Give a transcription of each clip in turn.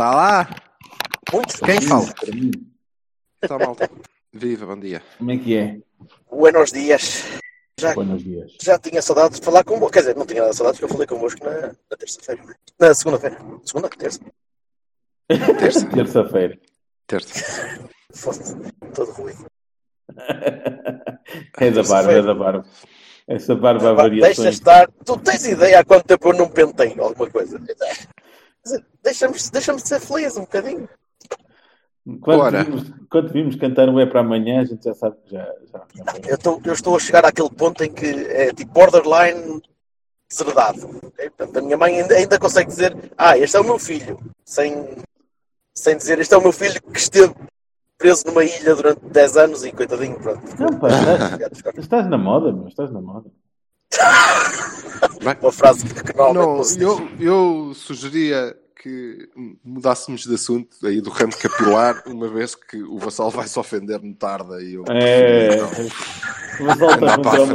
Está lá? Muitos. Quem fala? Está malta. Viva, bom dia. Como é que é? Buenos dias. Já, Buenos dias. já tinha saudades de falar convosco. Quer dizer, não tinha nada de saudades que eu falei convosco na, na terça-feira. Na segunda-feira. Segunda? Terça? Terça. Terça-feira. Terça. Foda-se. Todo ruído. É da barba, é da barba. Essa barba há Pá, Deixa variações. estar. Tu tens ideia há quanto tempo eu não pentei alguma coisa? Quer dizer, Deixa-me deixa ser feliz um bocadinho. Quando, Ora. vimos, quando vimos cantar um é para amanhã, a gente já sabe que já. já. Eu estou, eu estou a chegar àquele ponto em que é tipo borderline deserdado. ok? Portanto, a minha mãe ainda, ainda consegue dizer: Ah, este é o meu filho. Sem, sem dizer: Este é o meu filho que esteve preso numa ilha durante 10 anos e coitadinho, pronto. Não, pá, estás, estás na moda, meu, estás na moda. Uma frase que, Não, não eu, eu sugeria que mudássemos de assunto aí do ramo capilar, uma vez que o Vassal vai se ofender no tarde e eu É. Não. Mas volta com trauma.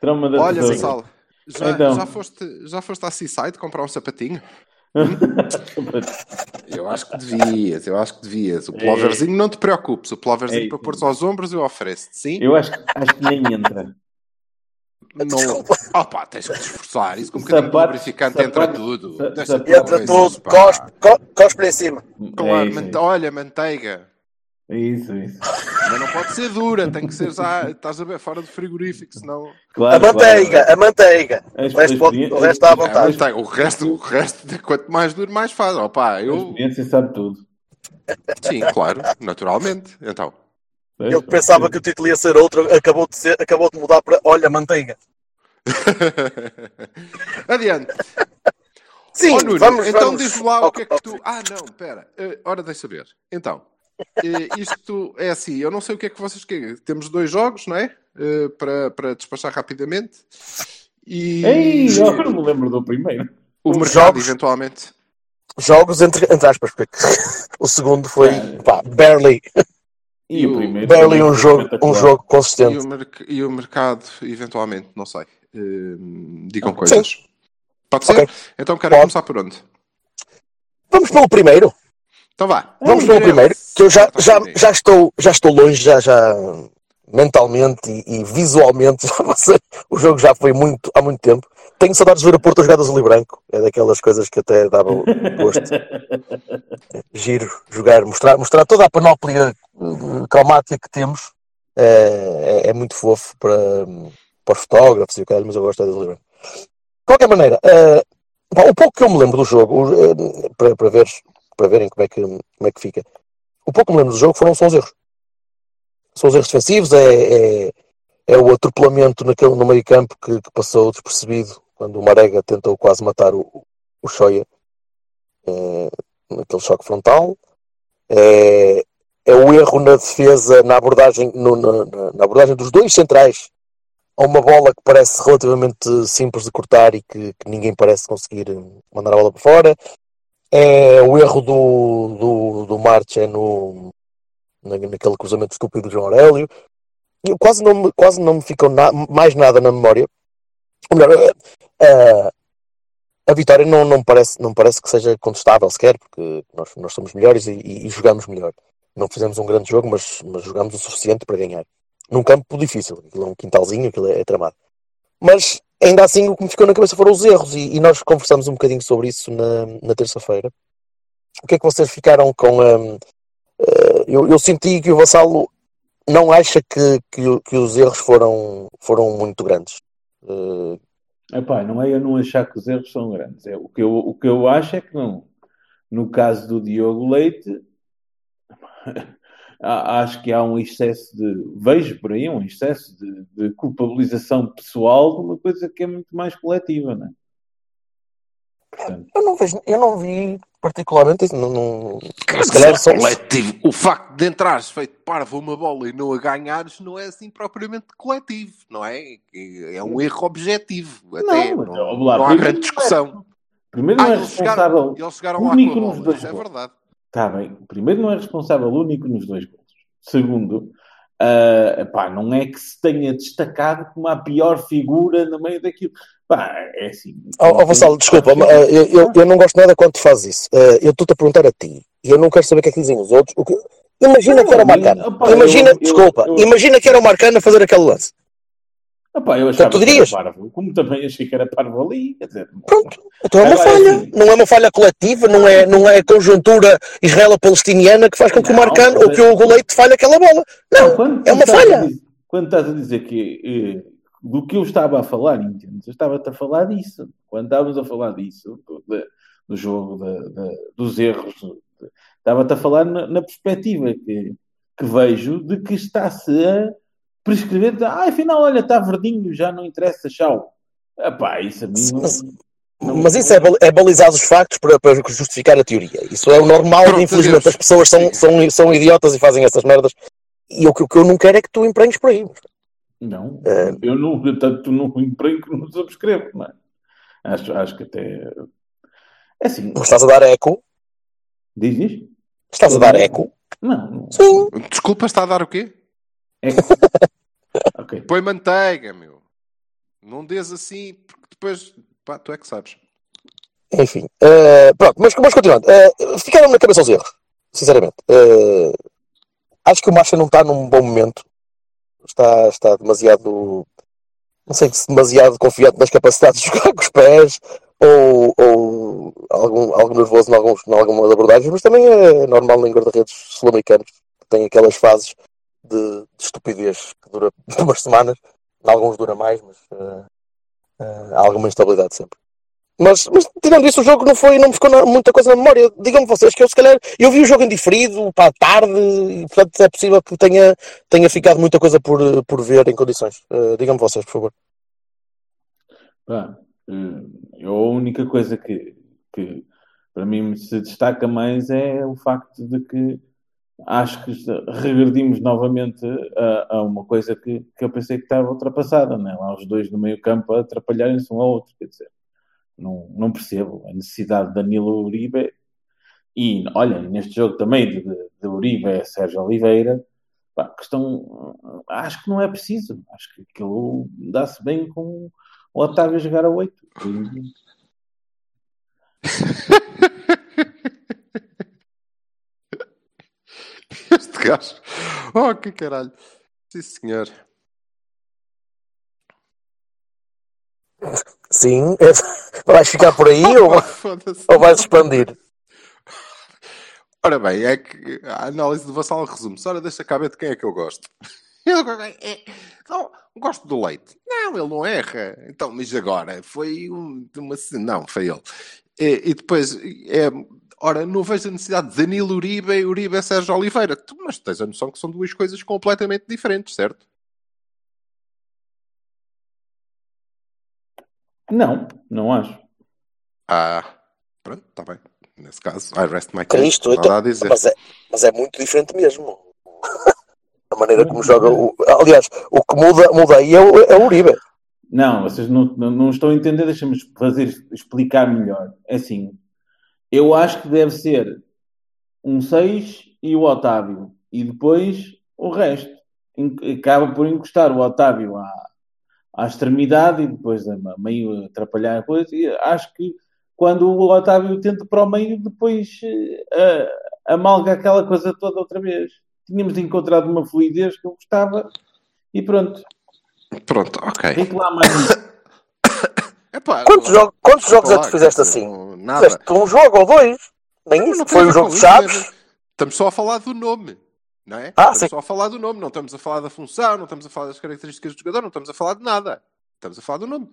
Trauma da Olha. Vassal, já, Então. já, foste, já foste à Seaside comprar um sapatinho? Eu acho que devias, eu acho que devias. O ploverzinho não te preocupes, o ploverzinho É para pôr aos ombros eu ofereço-te, sim? Eu acho, que- acho que nem entra. Não. Desculpa. Opa, tens que te esforçar. Isso com um bocadinho de lubrificante entra tudo. Entra tudo, cospe, co- cospe em cima. Claro, É isso, mante- olha, manteiga. é isso, é isso. Mas não pode ser dura, tem que ser já. Estás a ver fora do frigorífico, senão. Claro, a manteiga, claro. a manteiga. As- O resto, pode, o resto está à É, vontade. manteiga. o, resto, o resto, quanto mais duro, mais faz. Opa, A eu. experiência sabe tudo. Sim, claro, naturalmente. Então. Eu pensava que o título ia ser outro, acabou de, ser, acabou de mudar para Olha Manteiga. Adiante. Sim, Ó, Nuno, vamos, então vamos. diz lá o que é que tu. Ah, não, pera. Eh, ora, deixa ver. Então, eh, isto é assim. Eu não sei o que é que vocês querem. Temos dois jogos, não é? Eh, para, para despachar rapidamente. E Ei, eu não me lembro do primeiro. o mercado, jogos- eventualmente. Jogos entre, entre aspas, porque o segundo foi É. pá, barely, E, E o o- primeiro. um jogo, um jogo E consistente. o, merc- e o mercado, eventualmente, não sei. Eh, digam coisas. Pode ser? Ok. Então quero Pode. começar por onde? Vamos pelo primeiro. Então vá. Vamos pelo primeiro. Que eu já, já, já, estou, já estou longe, já, já mentalmente e, e visualmente. sei, o jogo já foi muito, há muito tempo. Tenho saudades de ver a Porto jogar de azul e branco. É daquelas coisas que até dava gosto. Giro, jogar, mostrar, mostrar toda a panóplia cromática que temos. É, é- é muito fofo para, para os fotógrafos e o caralho, mas eu gosto é de e branco. De qualquer maneira, pá, o pouco que eu me lembro do jogo, para, para, ver, para verem como é, que, como é que fica, o pouco que me lembro do jogo foram só os erros. São os erros defensivos, é, é, é o atropelamento naquele, no meio campo que, que passou despercebido quando o Marega tentou quase matar o, o Shoya naquele choque frontal. É, é o erro na defesa, na abordagem, no- na, na- abordagem dos dois centrais a uma bola que parece relativamente simples de cortar e que, que ninguém parece conseguir eh, mandar a bola para fora. É o erro do, do, do Marche no, na- naquele cruzamento estúpido do João Aurélio. E quase não me, quase não me ficou na- mais nada na memória. Ou melhor, eh, eh, a vitória não, não, parece, não parece que seja contestável sequer, porque nós, nós somos melhores e, e, e jogamos melhor. Não fizemos um grande jogo, mas, mas jogamos o suficiente para ganhar. Num campo difícil, aquilo é um quintalzinho, aquilo é, é tramado. Mas ainda assim o que me ficou na cabeça foram os erros, e, e nós conversamos um bocadinho sobre isso na, na terça-feira. O que é que vocês ficaram com a. eh, eu, eu senti que o Vassalo não acha que, que, que os erros foram, foram muito grandes. Eh, Epá, não é eu não achar que os erros são grandes. É, o, que eu, o que eu acho é que não. No caso do Diogo Leite, acho que há um excesso de. Vejo por aí um excesso de, de culpabilização pessoal de uma coisa que é muito mais coletiva, não é? Portanto, Eu não, vejo, eu não vi particularmente isso. Não, não- se calhar só. coletivo. O facto de entrares feito parvo a uma bola e não a ganhares não é assim propriamente coletivo, não é? É um erro objetivo. Até. Não, Não, mas, não, lá, há grande discussão. primeiro não Ah, é eles chegaram, eles chegaram lá único com a nos bola, isso é verdade. Está bem. Primeiro, não é responsável único nos dois gols. Segundo, ah, pá, não é que se tenha destacado como a pior figura no meio daquilo. Pá, é assim. Ó, ó, Vassalo, desculpa, mas, eh, eu, eu, eu não gosto nada quando tu fazes isso. Eh, eu estou-te a perguntar a ti e eu não quero saber o que é que dizem os outros. O que- Imagina Não, que era o Marcano. Imagina, eu- desculpa, imagina que era o Marcano a fazer aquele lance. Epá, eu achava tu que era parvo. Como também achei que era parvo ali. Quer dizer, Pronto, então é uma Agora, falha. assim- Não é uma falha coletiva, não é, não é a conjuntura israelo-palestiniana que faz com que o Não, Marcano mas ou que o Goleito falhe aquela bola. Não, quando é uma falha. dizer- quando estás a dizer que eh, do que eu estava a falar, entendes? Eu estava-te a falar disso. Quando estávamos a falar disso, do, jogo, dos erros, estava-te a falar na, na perspectiva que, que vejo de que está-se a prescrever. de, Ah, afinal, olha, está verdinho, já não interessa, tchau. Epá, isso a mim não- Mas- não- Mas isso é, é balizar os factos para, para justificar a teoria. Isso é o normal, Pronto, infelizmente adeus. as pessoas são, são, são idiotas e fazem essas merdas. E o que, o que eu não quero é que tu emprenhes por aí. Não, É. eu não, tanto não emprego que não subscrevo, não é? Acho, acho que até. É assim, Mas estás a dar eco? diz isto? Estás a dar eco? Não, não. Sim. Desculpa, está a dar o quê? É... ok. Põe manteiga, meu. Não dês assim, porque depois. Pá, tu é que sabes. Enfim. eh, pronto, mas, mas continuando. Eh, ficaram na cabeça os erros. Sinceramente. Eh, acho que o Marcha não está num bom momento. Está, está demasiado. Não sei se demasiado confiante nas capacidades de jogar com os pés ou, ou algum, algo nervoso em, alguns, em algumas abordagens, mas também é normal em guarda-redes sul-americanos que têm aquelas fases de, de estupidez que dura umas semanas. Em alguns dura mais, mas eh, eh, há alguma instabilidade sempre. Mas, mas tirando isso, o jogo não foi, não me ficou na- muita coisa na memória. Digam-me vocês que eu se calhar eu vi o jogo em diferido, para tarde, e portanto é possível que tenha, tenha ficado muita coisa por, por ver em condições. Eh, Digam-me vocês, por favor. Eh, eu, a única coisa que, que para mim se destaca mais é o facto de que acho que regredimos novamente a, a uma coisa que, que eu pensei que estava ultrapassada, né? lá os dois no meio campo atrapalharem-se um ao outro, quer dizer, não, não percebo a necessidade de Danilo Uribe e, olha, neste jogo também de, de, Uribe a Sérgio Oliveira, pá, questão, acho que não é preciso, acho que aquilo dá-se bem com o Otávio jogar a 8. Este gajo. Oh, que caralho. Sim, senhor. Sim, é- vais ficar por aí ou, Foda-se. ou vais expandir? Ora bem, é que a análise do Vassal resume-se. Ora, deixa cá ver de quem é que eu gosto. Eu não, gosto do leite. Não, ele não erra. Então, mas agora foi um, uma. Não, foi ele. E, e depois, é, ora, não vejo a necessidade de Danilo Uribe e Uribe é Sérgio Oliveira. Tu, mas tens a noção que são duas coisas completamente diferentes, certo? Não, não acho. Ah, pronto, está bem. Nesse caso, I rest my case. Cristo, então, a dizer. mas, é, mas é muito diferente mesmo. A maneira como joga. O, aliás, o que muda, muda aí é o, é o Uribe. Não, vocês não, não, não estão a entender, deixa-me fazer explicar melhor. É assim, eu acho que deve ser um 6 e o Otávio, e depois o resto. Acaba por encostar o Otávio à, à extremidade e depois a meio atrapalhar a coisa. E acho que quando o Otávio tenta para o meio, depois a- amalga aquela coisa toda outra vez. Tínhamos encontrado uma fluidez que eu gostava e pronto. Pronto, ok. Fique lá mais. Epá, Quantos, jogos, quantos jogos é que tu fizeste assim? Nada. Fizeste um jogo ou dois? Nem Mas isso. não Foi um jogo de chaves. Estamos só a falar do nome, não é? Ah, estamos sim. só a falar do nome, não estamos a falar da função, não estamos a falar das características do jogador, não estamos a falar de nada. Estamos a falar do nome.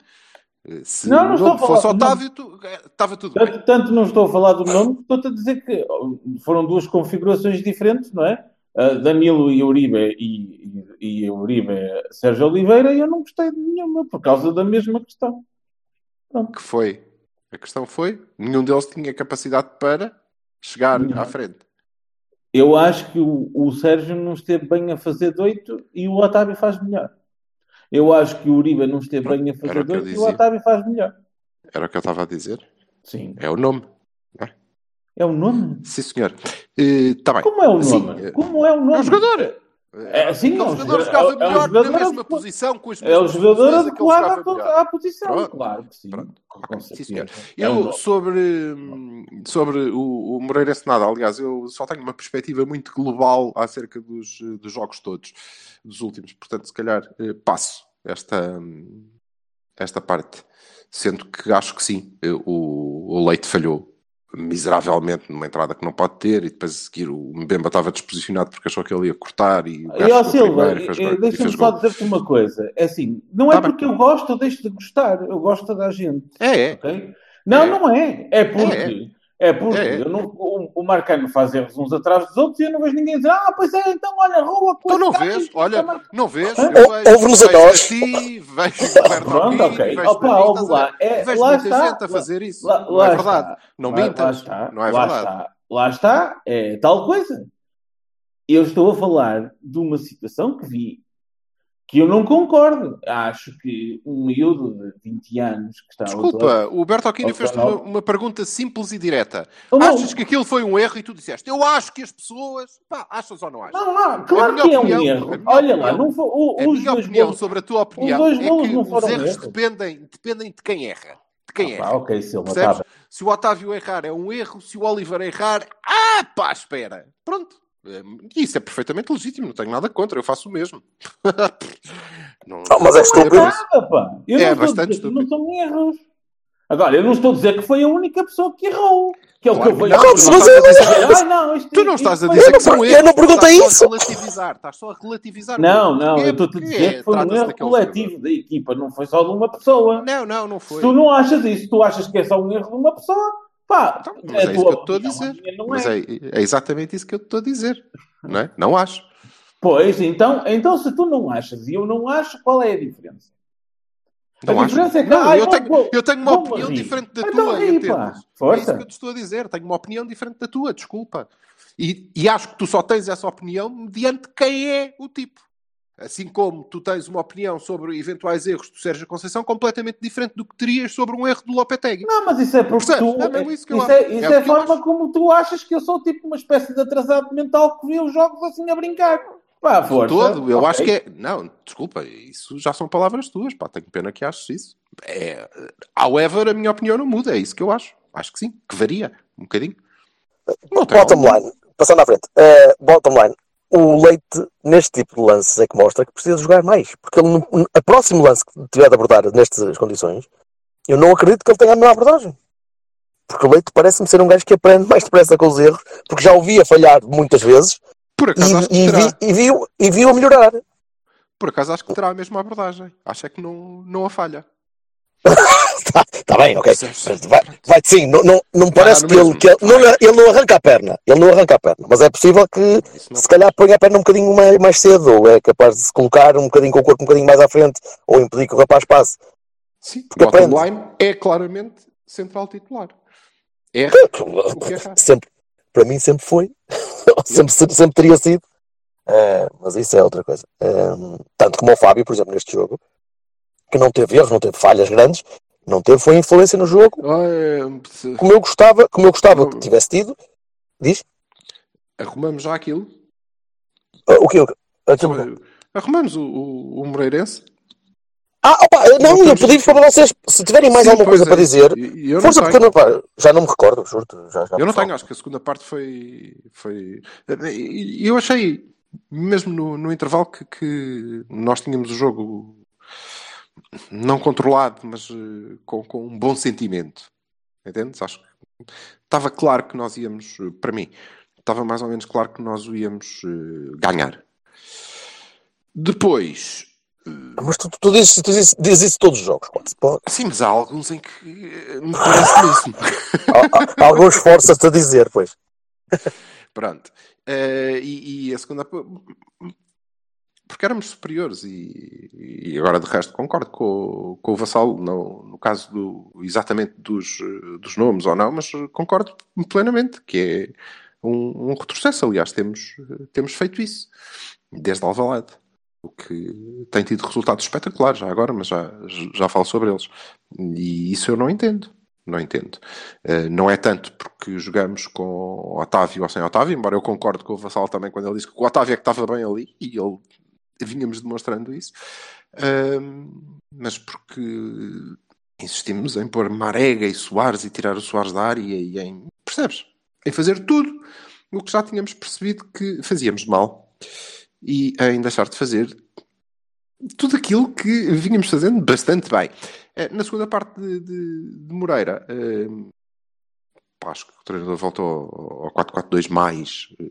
Eh, Se Não, não o estou a nome falar fosse. Otávio, tu- eh, estava tudo bem. Tanto, tanto não estou a falar do nome, estou-te a dizer que foram duas configurações diferentes, não é? uh, Danilo e Uribe e, e, e Uribe Sérgio Oliveira, eu não gostei de nenhuma, por causa da mesma questão. Que foi? A questão foi, nenhum deles tinha capacidade para chegar Não. à frente. Eu acho que o, o Sérgio não esteve bem a fazer doito e o Otávio faz melhor. Eu acho que o Uribe não esteve bem a fazer doito e o. Otávio faz melhor. Era o que eu estava a dizer. Sim. É o nome. É o nome? Sim, senhor. Está bem. Como é o Sim, nome? eh, Como é o nome? É o jogador. É, sim, Aquele é o jogador jogava é é melhor na mesma posição, com as É o jogador adequado à, à posição, Pronto. claro que sim. Pronto. Sim, senhor. É Eu, nome. sobre, hum, sobre o, o Moreirense nada, aliás, eu só tenho uma perspectiva muito global acerca dos, dos jogos todos, dos últimos. Portanto, se calhar eh, passo esta, hum, esta parte. Sendo que acho que sim, eh, o, o Leite falhou miseravelmente numa entrada que não pode ter e depois a seguir o Mbemba estava desposicionado porque achou que ele ia cortar e o E gajo ó Silva, e fez gol- e deixa-me só dizer-te uma coisa. É assim, não é Tá bem. porque eu gosto ou deixo de gostar, eu gosto da gente. É, é. ok? Não, É. não é. É porque, é, porque É, é. Eu não, o, o Marcano faz erros uns atrás dos outros e eu não vejo ninguém dizer, ah, pois é, então olha, rua com Tu não vês? Olha, Mar- não vês? Ouve-nos a nós. ti, vejo o Pronto, ok. vejo Opa, ouve lá. É, vejo lá muita está. gente a fazer isso. Lá, não lá é verdade. está. Não Lá- mintas. Lá está. Não é lá verdade. Está. Lá está. É tal coisa. Eu estou a falar de uma situação que vi que eu não concordo. Acho que um miúdo de 20 anos que está a Desculpa, o Ou fez-te não. uma, uma pergunta simples e direta. Oh, não. Achas que aquilo foi um erro e tu disseste, eu acho que as pessoas. Pá, achas ou não achas? Não, não, claro minha que é um opinião- erro. a minha Olha lá, opinião- não foi, o- A os minha opinião sobre a tua opinião dois é que não os foram erros erros. dependem, dependem de quem erra. De quem Ah, erra. pá, ok, Silva, tá. Se o Otávio errar é um erro, se o Oliver errar, ah, pá, espera. Pronto. É, Isso é perfeitamente legítimo, não tenho nada contra, eu faço o mesmo. não, Não, mas é não estúpido. Nada, pá. Eu É não estou a bastante dizer que não são erros. Agora, eu não estou a dizer que foi a única pessoa que errou. Que é o Claro que eu vejo. não, não não estás a dizer- Ah, não, isto- Tu não isto estás a dizer não que são erros. eu não perguntei estás isso. Só a relativizar, estás só a relativizar. o Não, não, eu estou-te a dizer que foi um erro coletivo da equipa, não foi só de uma pessoa. Não, não, não Se foi. tu não achas isso, tu achas que é só um erro de uma pessoa, pá, Então, é mas a é isso que eu estou a dizer. não Mas é. é, é exatamente isso que eu estou a dizer. Não é? Não acho. Pois, então, então se tu não achas e eu não acho, qual é a diferença? Não a acho. diferença é que Não, ai, eu, vou- tenho, vou- eu tenho uma opinião rir. diferente da Então tua, ri, pá. entendes? É Força. isso que eu te estou a dizer. Tenho uma opinião diferente da tua, desculpa. E, e acho que tu só tens essa opinião mediante quem é o tipo. Assim como tu tens uma opinião sobre eventuais erros do Sérgio Conceição completamente diferente do que terias sobre um erro do Lopetegui. Não, mas isso é porque tu. É mesmo isso que eu isso acho. é, isso É é, eu a forma acho. como tu achas que eu sou tipo uma espécie de atrasado mental que vê os jogos assim a brincar. Pá, força. Todo, eu Ok. acho que é. Não, desculpa, isso já são palavras tuas, pá, tenho pena que aches isso. É... However, a minha opinião não muda, é isso que eu acho. Acho que sim, que varia um bocadinho. Não Bottom line, passando à frente, eh, bottom line, o Leite, neste tipo de lances, é que mostra que precisa jogar mais. Porque ele, a próximo lance que tiver de abordar nestas condições, eu não acredito que ele tenha a mesma abordagem. Porque o Leite parece-me ser um gajo que aprende mais depressa com os erros, porque já o via falhar muitas vezes Por acaso e, e, vi, e, viu, e viu a melhorar. Por acaso acho que terá a mesma abordagem. Acho é que não, não a falha. Está tá bem, ok. Vai, vai sim, não, não, não parece que, ele, que ele, não, ele não arranca a perna. Ele não arranca a perna, mas é possível que se calhar põe a perna um bocadinho mais, mais cedo, ou é capaz de se colocar um bocadinho com o corpo um bocadinho mais à frente, ou impedir que o rapaz passe. Sim, Porque bottom aprende. line é claramente central titular. É o é errar. Sempre, para mim sempre foi, sempre, sempre, sempre teria sido, Eh, mas isso é outra coisa. Eh, tanto como o Fábio, por exemplo, neste jogo, que não teve erros, não teve falhas grandes, não teve foi influência no jogo, Ah, é, como eu gostava, como eu gostava que tivesse tido. Diz? Arrumamos já aquilo. Ah, O que? Aquilo, Arrumamos o, o, o Moreirense. Ah, opa, não, eu pedi para vocês, se tiverem mais Sim, alguma coisa é. para dizer, eu não força, tenho. porque eu não, pá, já não me recordo, juro-te. Já, já Eu não me tenho, acho que a segunda parte foi. foi... E eu achei, mesmo no, no intervalo, que, que nós tínhamos o jogo não controlado, mas eh, com, com um bom sentimento. Entendes? Acho que estava claro que nós íamos, eh, para mim, estava mais ou menos claro que nós o íamos eh, ganhar. Depois, Mas tu, tu, dizes, tu dizes, dizes isso todos os jogos, quase. Sim, mas há alguns em que me parece mesmo. há, há- alguns forças-te a dizer, pois. Pronto. E, e a segunda porque éramos superiores e, e agora de resto concordo com, com o Vassal no, no caso do, exatamente dos, dos nomes ou não, mas concordo plenamente que é um, um retrocesso. Aliás, temos, temos feito isso desde Alvalade, o que tem tido resultados espetaculares já agora, mas já, já falo sobre eles. E isso eu não entendo. Não entendo. Eh, não é tanto porque jogamos com Otávio ou sem Otávio, embora eu concorde com o Vassal também quando ele disse que o Otávio é que estava bem ali e ele vínhamos demonstrando isso, Ahm, mas porque insistimos em pôr Marega e Soares e tirar o Soares da área e em, percebes? Em fazer tudo o que já tínhamos percebido que fazíamos mal e em deixar de fazer tudo aquilo que vínhamos fazendo bastante bem. Eh, Na segunda parte de, de- de Moreira, pá, acho que o treinador voltou ao 4-4-2 mais eh,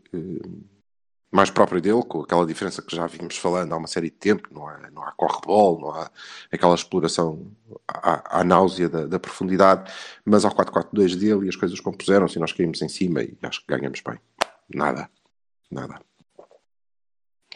mais próprio dele, com aquela diferença que já vínhamos falando há uma série de tempo, não há, não há corre-bol, não há aquela exploração à, à náusea da, da profundidade, mas ao 4-4-2 dele e as coisas compuseram-se e nós caímos em cima e acho que ganhamos bem. Nada. Nada.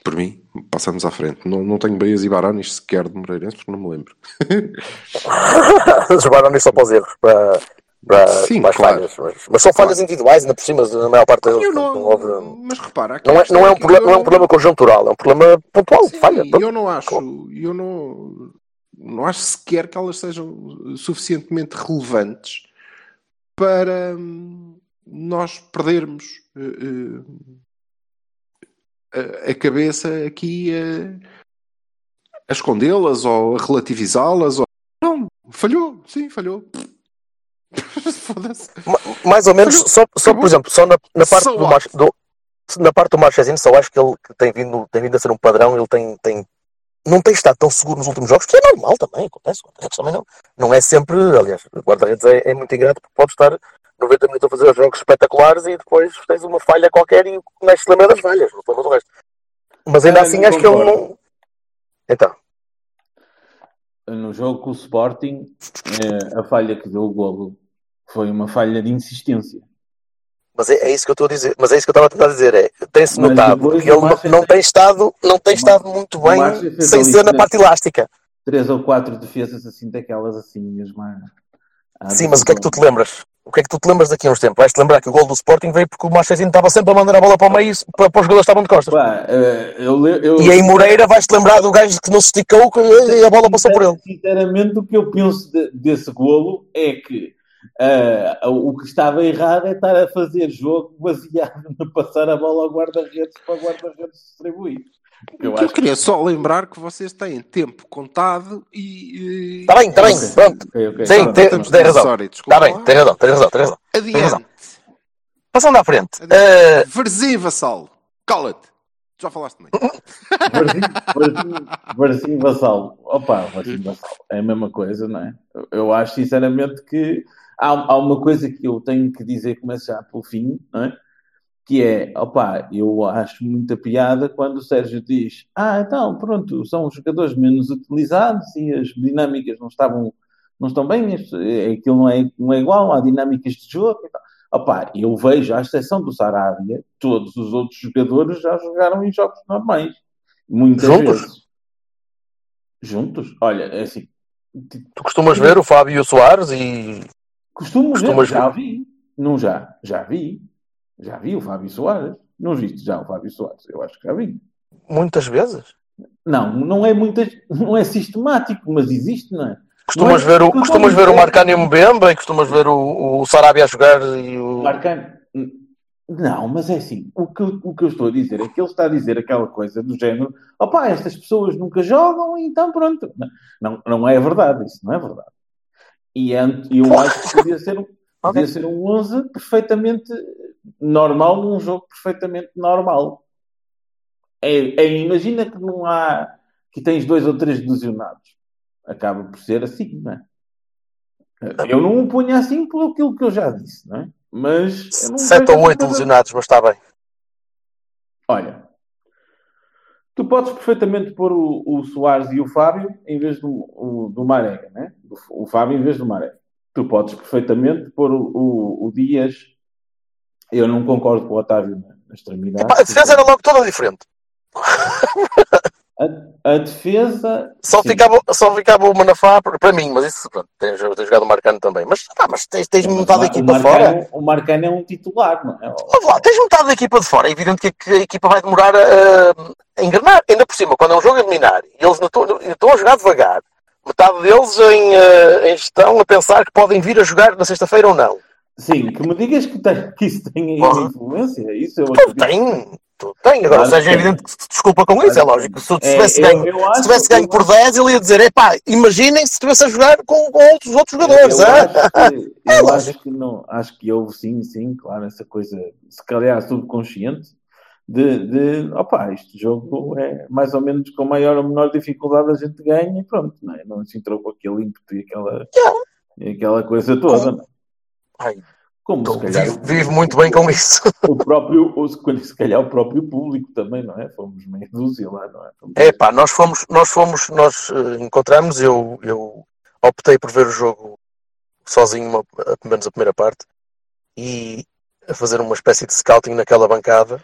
Por mim, passamos à frente. Não, não tenho Beias e Baranis sequer de Moreirense porque não me lembro. Jogaram nisso só para os erros, para, para, Sim, para claro. falhas. Mas, mas são falhas individuais, ainda por cima, na maior parte. Eu não, não, houve- mas repara, não é, não é um problema, eu não é um problema conjuntural, é um problema pontual, de falha. Sim, eu não acho, eu não, não acho sequer que elas sejam suficientemente relevantes para hum, nós perdermos eh, eh, a, a cabeça aqui a, a escondê-las ou a relativizá-las. Ou... Não, falhou, sim, falhou. Mais ou menos, só, só por exemplo, só na, na parte So do, do- na parte do Marchezinho, só acho que ele que tem vindo, tem vindo a ser um padrão, ele tem, tem não tem estado tão seguro nos últimos jogos, que é normal também, acontece, guarda-redes também não, não é sempre, aliás, o guarda-redes é, é muito ingrato porque pode estar 90 minutos a fazer jogos espetaculares e depois tens uma falha qualquer e o se lembra das falhas, não do resto. Mas ainda Ah, assim acho que ele concordo. não. Então, no jogo com o Sporting, eh, a falha que deu o golo foi uma falha de insistência. mas é, é isso que eu estou a dizer, mas é isso que eu estava a tentar dizer, é, tem-se notado que ele não, tem- estado, não tem estado muito bem sem ser na parte elástica. Três ou quatro defesas assim, daquelas assim mesmo. Sim, mas o que é que tu te lembras? O que é que tu te lembras daqui a uns tempos? Vais-te lembrar que o gol do Sporting veio porque o Marchezinho estava sempre a mandar a bola para o meio para, para os jogadores estavam de costas. Pá, eh, eu, eu, E em Moreira vais-te lembrar do gajo que não se esticou e a bola passou por ele. Sinceramente, o que eu penso de- desse golo é que ah, o que estava errado é estar a fazer jogo baseado na passar a bola ao guarda-redes para o guarda-redes distribuir. Eu Eu acho que queria só lembrar que vocês têm tempo contado e. Está bem, está bem, pronto. Ok, ok. Sim, Tá tem, bem, tá tem bem. razão. Sorry, desculpa Está bem, tem razão, tem razão, tem razão. razão. Adiante. Passando à frente. eh, Varzim, vassalo. Cala-te. Já falaste Varzinho- Varzinho Vassal. Opa, Varzinho Vassal. É a mesma coisa, não é? Eu acho sinceramente que há, há uma coisa que eu tenho que dizer, começo já pelo fim, não é? Que é, opa, eu acho muita piada quando o Sérgio diz: Ah, então, pronto, são os jogadores menos utilizados e as dinâmicas não estavam, não estão bem, é- aquilo não é, não é igual, há dinâmicas de jogo e tal. Opa, eu vejo, à exceção do Sarabia, todos os outros jogadores já jogaram em jogos normais. Muitas Juntos? vezes. Juntos? Olha, é assim. tu costumas ver o Fábio e o Soares e Costumo ver, Costumas já ver? vi. Não já, já vi. Já vi o Fábio Soares. Não viste já o Fábio Soares? Eu acho que já vi. muitas vezes. Não, não é muitas, não é sistemático, mas existe, não é? Costumas Não é- ver o, costumas ver o Marcano Mbemba e costumas ver o, o Sarabia a jogar e o. Marcano. Não, mas é assim, o que, o que eu estou a dizer é que ele está a dizer aquela coisa do género, opá, estas pessoas nunca jogam, então pronto. Não, não é verdade, isso não é verdade. E ant- eu acho que podia ser, um- podia ser um 11 perfeitamente normal, num jogo perfeitamente normal. É, é, imagina que não há, que tens dois ou três lesionados. Acaba por ser assim, não é? Eu não o ponho assim pelo aquilo que eu já disse, não é? Mas. Sete ou oito outra coisa. lesionados, mas está bem. Olha, tu podes perfeitamente pôr o, o Soares e o Fábio em vez do, o, do Marega, né? O, o Fábio em vez do Marega. Tu podes perfeitamente pôr o, o, o Dias. Eu não concordo com o Otávio na extremidade. Epá, a defesa era logo toda diferente. A, a defesa. Só sim. ficava, só ficava o Manafá para mim, mas isso, pronto, tem, tem jogado o Marcano também. Mas, pá, mas tens, tens metade da equipa Marcano- fora. O Marcano é um titular, não é? Lá, tens metade da equipa de fora. É evidente que, que a equipa vai demorar a, a engrenar. Ainda por cima, quando é um jogo a eliminar e eles estão, estão a jogar devagar, metade deles em, eh, em gestão a pensar que podem vir a jogar na sexta-feira ou não. Sim, que me digas que, tem- que isso tem aí influência. Isso eu Tu acredito. tem, tem. Agora, Claro seja, é evidente que se desculpa com isso, é lógico. Se, É, tivesse eu- ganho, eu se tivesse ganho eu por acho- 10, ele ia dizer: epá, imaginem se estivesse a jogar com, com outros, outros jogadores. Eu, hã? acho que, É eu lógico. acho que não, acho que houve sim, sim, claro, essa coisa, se calhar subconsciente, de, de opa, este jogo é mais ou menos com maior ou menor dificuldade a gente ganha e pronto, não, é? não se entrou com aquele ímpeto e aquela, e aquela coisa toda. é? Ai, Como se calhar vive, vive muito bem com isso. o próprio, se calhar o próprio público também, não é? Fomos meio dúzia lá, não é? Fomos- É pá, nós fomos, nós fomos, nós eh, encontramos, eu, eu optei por ver o jogo sozinho, uma, pelo menos a primeira parte, e a fazer uma espécie de scouting naquela bancada.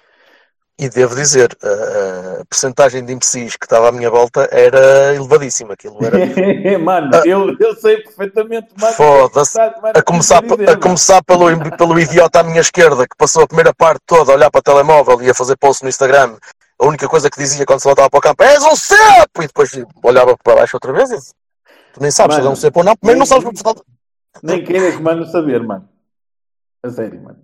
E devo dizer, a, a percentagem de imbecis que estava à minha volta era elevadíssima. Aquilo era mano, eu, eu sei perfeitamente, mano, Foda-se. a começar, a mano. começar pelo, pelo idiota à minha esquerda que passou a primeira parte toda a olhar para o telemóvel e a fazer post no Instagram. A única coisa que dizia quando se voltava para o campo és um cepo! E depois olhava para baixo outra vez e disse, tu nem sabes se Mano, é um cepo ou não. Primeiro não sabes porque Nem queiras, mano, saber, mano. A sério, mano.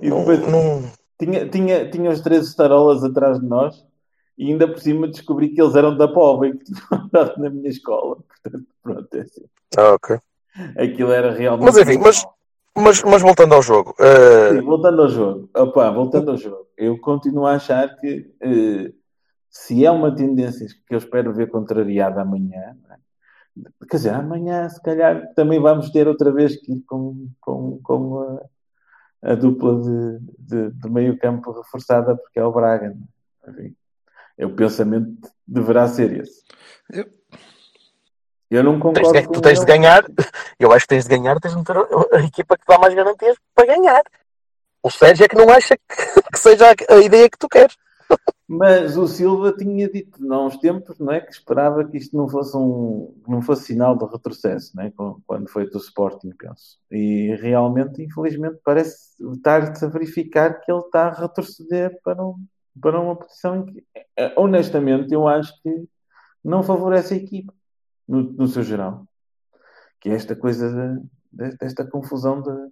E não, depois- não, Tinha, tinha, tinha os três estarolas atrás de nós e ainda por cima descobri que eles eram da POV que tinham andado na minha escola. Portanto, pronto, é assim. Ah, ok. Aquilo era realmente. Mas enfim, mas- Mas, mas voltando ao jogo, eh, Sim, voltando ao jogo. Opa, voltando ao jogo. Eu continuo a achar que eh, se é uma tendência que eu espero ver contrariada amanhã, não é? quer dizer, amanhã se calhar também vamos ter outra vez que ir com, com, com a, a dupla de, de, de meio campo reforçada porque é o Braga. é? Enfim, é o pensamento deverá ser esse. Eu- Eu não tens concordo de- com tu tens de ganhar. Eu acho que tens de ganhar, tens de meter a, equipa que dá mais garantias para ganhar. O Sérgio é que não acha que, que seja a ideia que tu queres. Mas o Silva tinha dito há uns tempos, não é, que esperava que isto não fosse um, não fosse sinal de retrocesso, não é, quando foi do Sporting, penso. E realmente, infelizmente, parece estar-se a verificar que ele está a retroceder para, um, para uma posição em que, eh, honestamente, eu acho que não favorece a equipa, no, no seu geral. Que é esta coisa de- desta confusão da,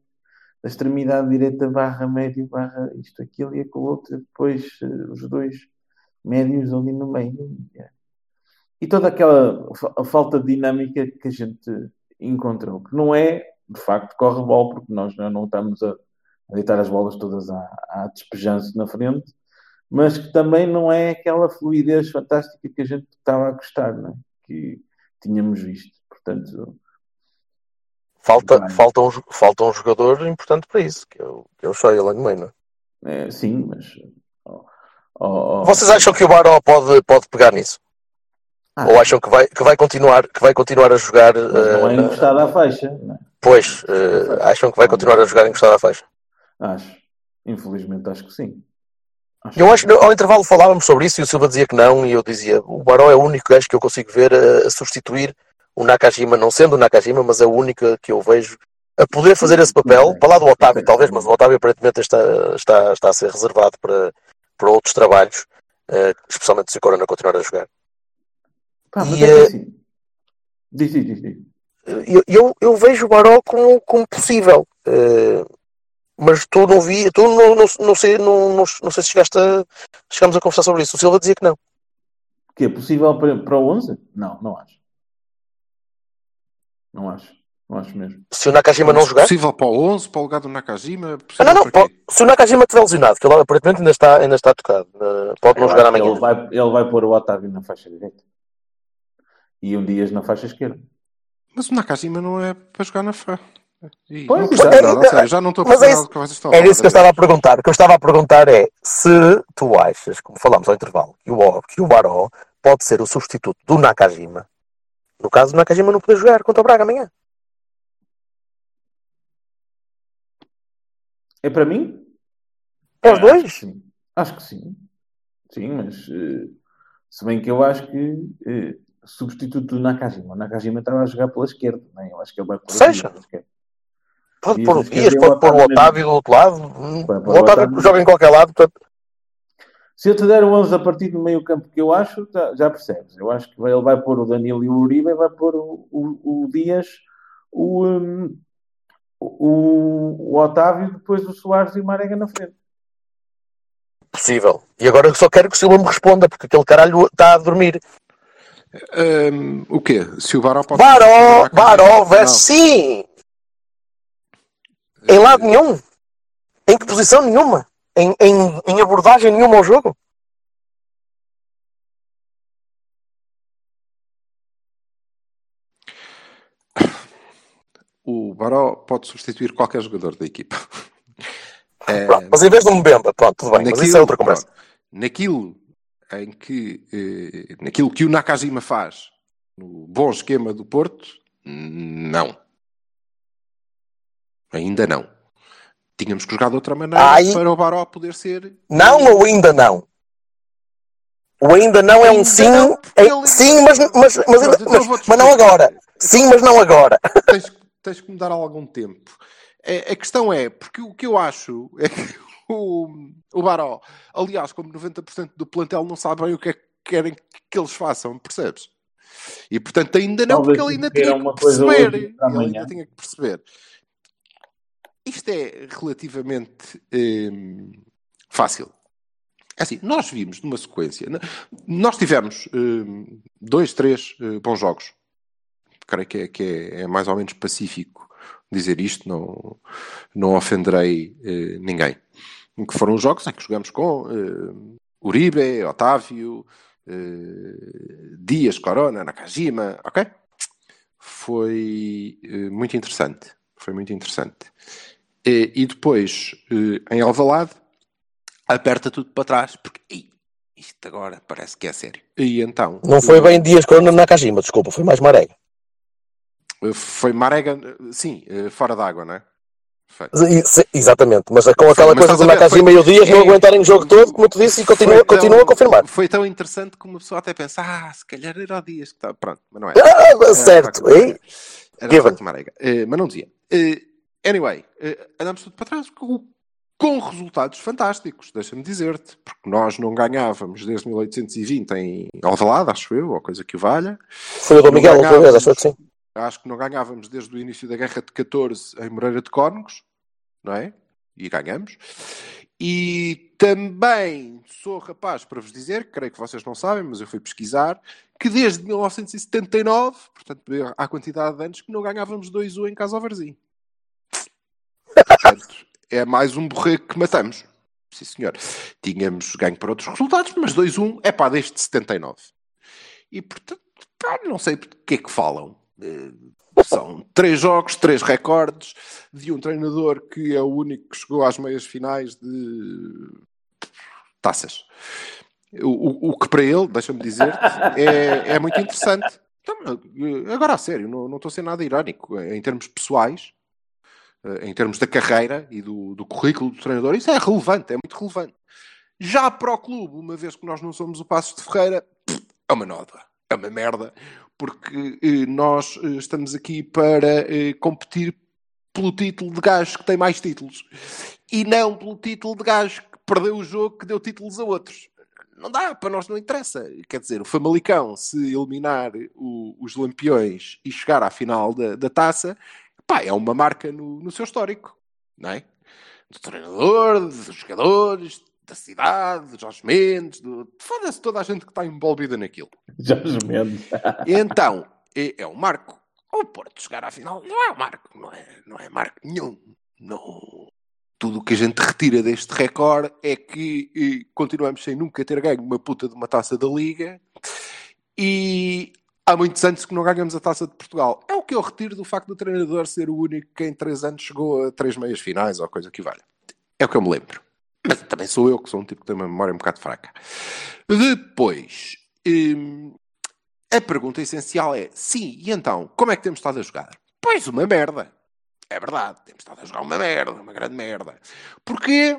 da extremidade direita barra médio barra isto, aquilo e aquilo outro, depois eh, os dois médios ali no meio. é. E toda aquela fa- a falta de dinâmica que a gente encontrou, que não é, de facto, corre bola, porque nós não, estamos a, a deitar as bolas todas à, à despejança na frente, mas que também não é aquela fluidez fantástica que a gente estava a gostar, é? que tínhamos visto. Portanto, Falta, falta, um, falta um jogador importante para isso, que é o, que é o Shoylan Meina. é, sim, mas. ó, ó, ó, Vocês acham que o Baró pode, pode pegar nisso? Ah, Ou acham que vai, que vai, continuar, que vai continuar a jogar? mas não é eh, encostado à faixa, não é? Pois, eh, acham que vai continuar a jogar encostado à faixa? Acho. Infelizmente, acho que sim. Acho Eu acho que ao intervalo falávamos sobre isso e o Silva dizia que não, e eu dizia o Baró é o único gajo que eu consigo ver a, a substituir o Nakajima, não sendo o Nakajima, mas é o único que eu vejo a poder fazer esse papel, para lá do Otávio talvez, mas o Otávio aparentemente está, está, está a ser reservado para, para outros trabalhos, eh, especialmente se o Corona continuar a jogar. Pá, mas E, é que eh, assim. Diz, diz, diz, eu, eu, eu vejo o Baró como, como possível. eh, mas tu não vi, tu não, não, não sei, não, não, não sei se chegaste a, chegamos a conversar sobre isso. O Silva dizia que não. Que é possível para, para o 11? Não, não acho. Não acho. Não acho mesmo. Se o Nakajima não jogar, Possível para o 11, para o lugar do Nakajima? Ah, não, não, para se o Nakajima estiver lesionado, que ele aparentemente ainda está, ainda está tocado, eh, pode não Eu jogar amanhã. Ele vai, ele vai pôr o Otávio na faixa direita. E um Dias na faixa esquerda. Mas o Nakajima não é para jogar na. Ih, Pois, não nada, sério, já não estou a perceber é do que vocês estão a Era isso que eu estava a perguntar. O que eu estava a perguntar é se tu achas, como falámos ao intervalo, que o, que o Baró pode ser o substituto do Nakajima. No caso, o Nakajima não poder jogar contra o Braga amanhã. É para mim? É os dois? Sim. Acho que sim. Sim, mas eh, se bem que eu acho que eh, substituto do Nakajima. O Nakajima estava a jogar pela esquerda, não é? Eu acho que ele vai Seja. pela esquerda. Pode Dias pôr o Dias, pode pôr o Otávio do outro lado. O Otávio Otávio. joga em qualquer lado, portanto, Se eu te der o 11 a partir do meio campo que eu acho, já, já percebes. Eu acho que ele vai pôr o Danilo e o Uribe e vai pôr o, o, o Dias, o, hum, o, o Otávio, depois o Soares e o Marega na frente. possível. E agora eu só quero que o Silva me responda, porque aquele caralho está a dormir. Hum, o quê? Se o Baró pode. Baró. Baró, versus sim! Em lado nenhum. Em que posição nenhuma. Em, em, em abordagem nenhuma ao jogo. O Baró pode substituir qualquer jogador da equipa. É, Pronto, mas em vez de um Mbemba, pronto, tudo bem, mas isso é outra conversa. pronto, naquilo em que eh, naquilo que o Nakajima faz no bom esquema do Porto, não. Ainda não. Tínhamos que jogar de outra maneira Ai. para o Baró poder ser. Não ou ainda não? O ainda não é um Ainda sim, não, é- ele- sim, mas, mas, mas, Pronto, ainda- então mas- mas não agora. Sim, mas não agora. tens, tens que me dar algum tempo. É, a questão é, porque o que eu acho é que o, o Baró, aliás, como 90% do plantel não sabe bem o que é que querem que eles façam, percebes? E portanto ainda não, Talvez porque ele ainda tinha que perceber. Ele ainda tinha que perceber. Isto é relativamente hum, fácil. É assim, nós vimos numa sequência, nós tivemos hum, dois, três eh, bons jogos. Creio que, é, que é, é mais ou menos pacífico dizer isto, não, não ofenderei eh, ninguém. Que foram os jogos em que jogamos com eh, Uribe, Otávio, Dias, Corona, Nakajima, ok? Foi muito interessante. Foi muito interessante. E, e depois, eh, em Alvalade, aperta tudo para trás, porque "Ih, isto agora parece que é sério. E então... Não foi bem Dias Corona na Nakajima, desculpa, foi mais Marega. eh, Foi Marega, eh, sim, eh, fora d'água, não é? Se- Exatamente, mas com aquela Mas coisa do Nakajima e o Dias não é- aguentarem o jogo todo, como tu disse, e continua, tão- continua a confirmar. Foi tão interessante que uma pessoa até pensa, ah, se calhar era o Dias que estava. Pronto, mas não é. Ah, Era certo, facto hein? Marega. Era de Given. facto Marega. Eh, mas não dizia. Eh, anyway, eh, andamos tudo para trás com, com resultados fantásticos, deixa-me dizer-te, porque nós não ganhávamos desde 1820 em Alvalade, acho eu, ou coisa que valha. Foi o Dom Miguel ganhávamos- acho que sim. Acho que não ganhávamos desde o início da Guerra de 14 em Moreira de Cónegos, não é? E ganhamos. E também sou rapaz para vos dizer, creio que vocês não sabem, mas eu fui pesquisar, que desde 1979, portanto, há quantidade de anos, que não ganhávamos 2-1 em casa ao Varzim. Portanto, é mais um borrego que matamos. Sim, senhor. Tínhamos ganho por outros resultados, mas 2-1 é pá, desde 79. E portanto, pá, não sei de que é que falam. Eh, São três jogos, três recordes de um treinador que é o único que chegou às meias finais de taças. O, o- o que para ele, deixa-me dizer, é, é muito interessante. Então, eh, agora a sério, não, não estou a ser nada irónico. Em termos pessoais, eh, em termos da carreira e do, do currículo do treinador, isso é relevante, é muito relevante. Já para o clube, uma vez que nós não somos o Passos de Ferreira, é uma nota, é uma merda, porque eh, nós eh, estamos aqui para eh, competir pelo título de gajo que tem mais títulos e não pelo título de gajo que perdeu o jogo que deu títulos a outros. Não dá, para nós não interessa. Quer dizer, o Famalicão, se eliminar o- os Lampiões e chegar à final da, da taça, pá, é uma marca no, no seu histórico, não é? Do treinador, dos jogadores, da cidade, de Jorge Mendes, do... foda-se toda a gente que está envolvida naquilo. Jorge Mendes. Então, é, é um marco. O Porto chegar à final não é um marco, não é, não é marco nenhum. Não. Tudo o que a gente retira deste recorde é que eh, continuamos sem nunca ter ganho uma puta de uma taça da Liga e há muitos anos que não ganhamos a taça de Portugal. É o que eu retiro do facto do treinador ser o único que em três anos chegou a três meias finais ou coisa que valha. É o que eu me lembro. Mas também sou eu que sou um tipo que tem uma memória um bocado fraca. Depois, hum, a pergunta essencial é: sim, e então, como é que temos estado a jogar? Pois uma merda. É verdade. Temos estado a jogar uma merda, uma grande merda. Porquê?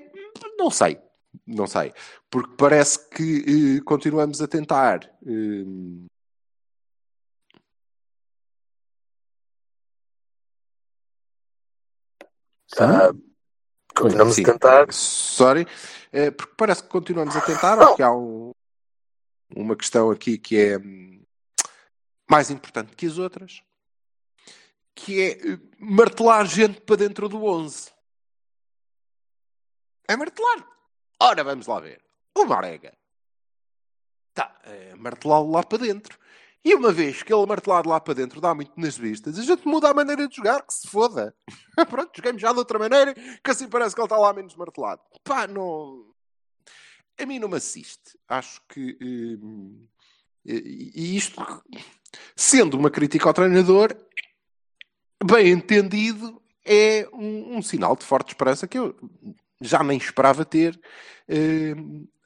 Não sei. Não sei. Porque parece que eh, continuamos a tentar. eh, Ah, continuamos Sim. a tentar. Sorry. Eh, porque parece que continuamos a tentar. Acho que há um- uma questão aqui que é hum, mais importante que as outras. Que é eh, martelar gente para dentro do 11. É martelar. Ora, vamos lá ver. O Marega. Tá, é martelá-lo lá para dentro. E uma vez que ele martelado lá para dentro dá muito nas vistas, a gente muda a maneira de jogar, que se foda. Pronto, jogamos já de outra maneira, que assim parece que ele está lá menos martelado. Pá, não. A mim não me assiste. Acho que. hum, e e isto, sendo uma crítica ao treinador, bem entendido, é um, um sinal de forte esperança que eu já nem esperava ter eh,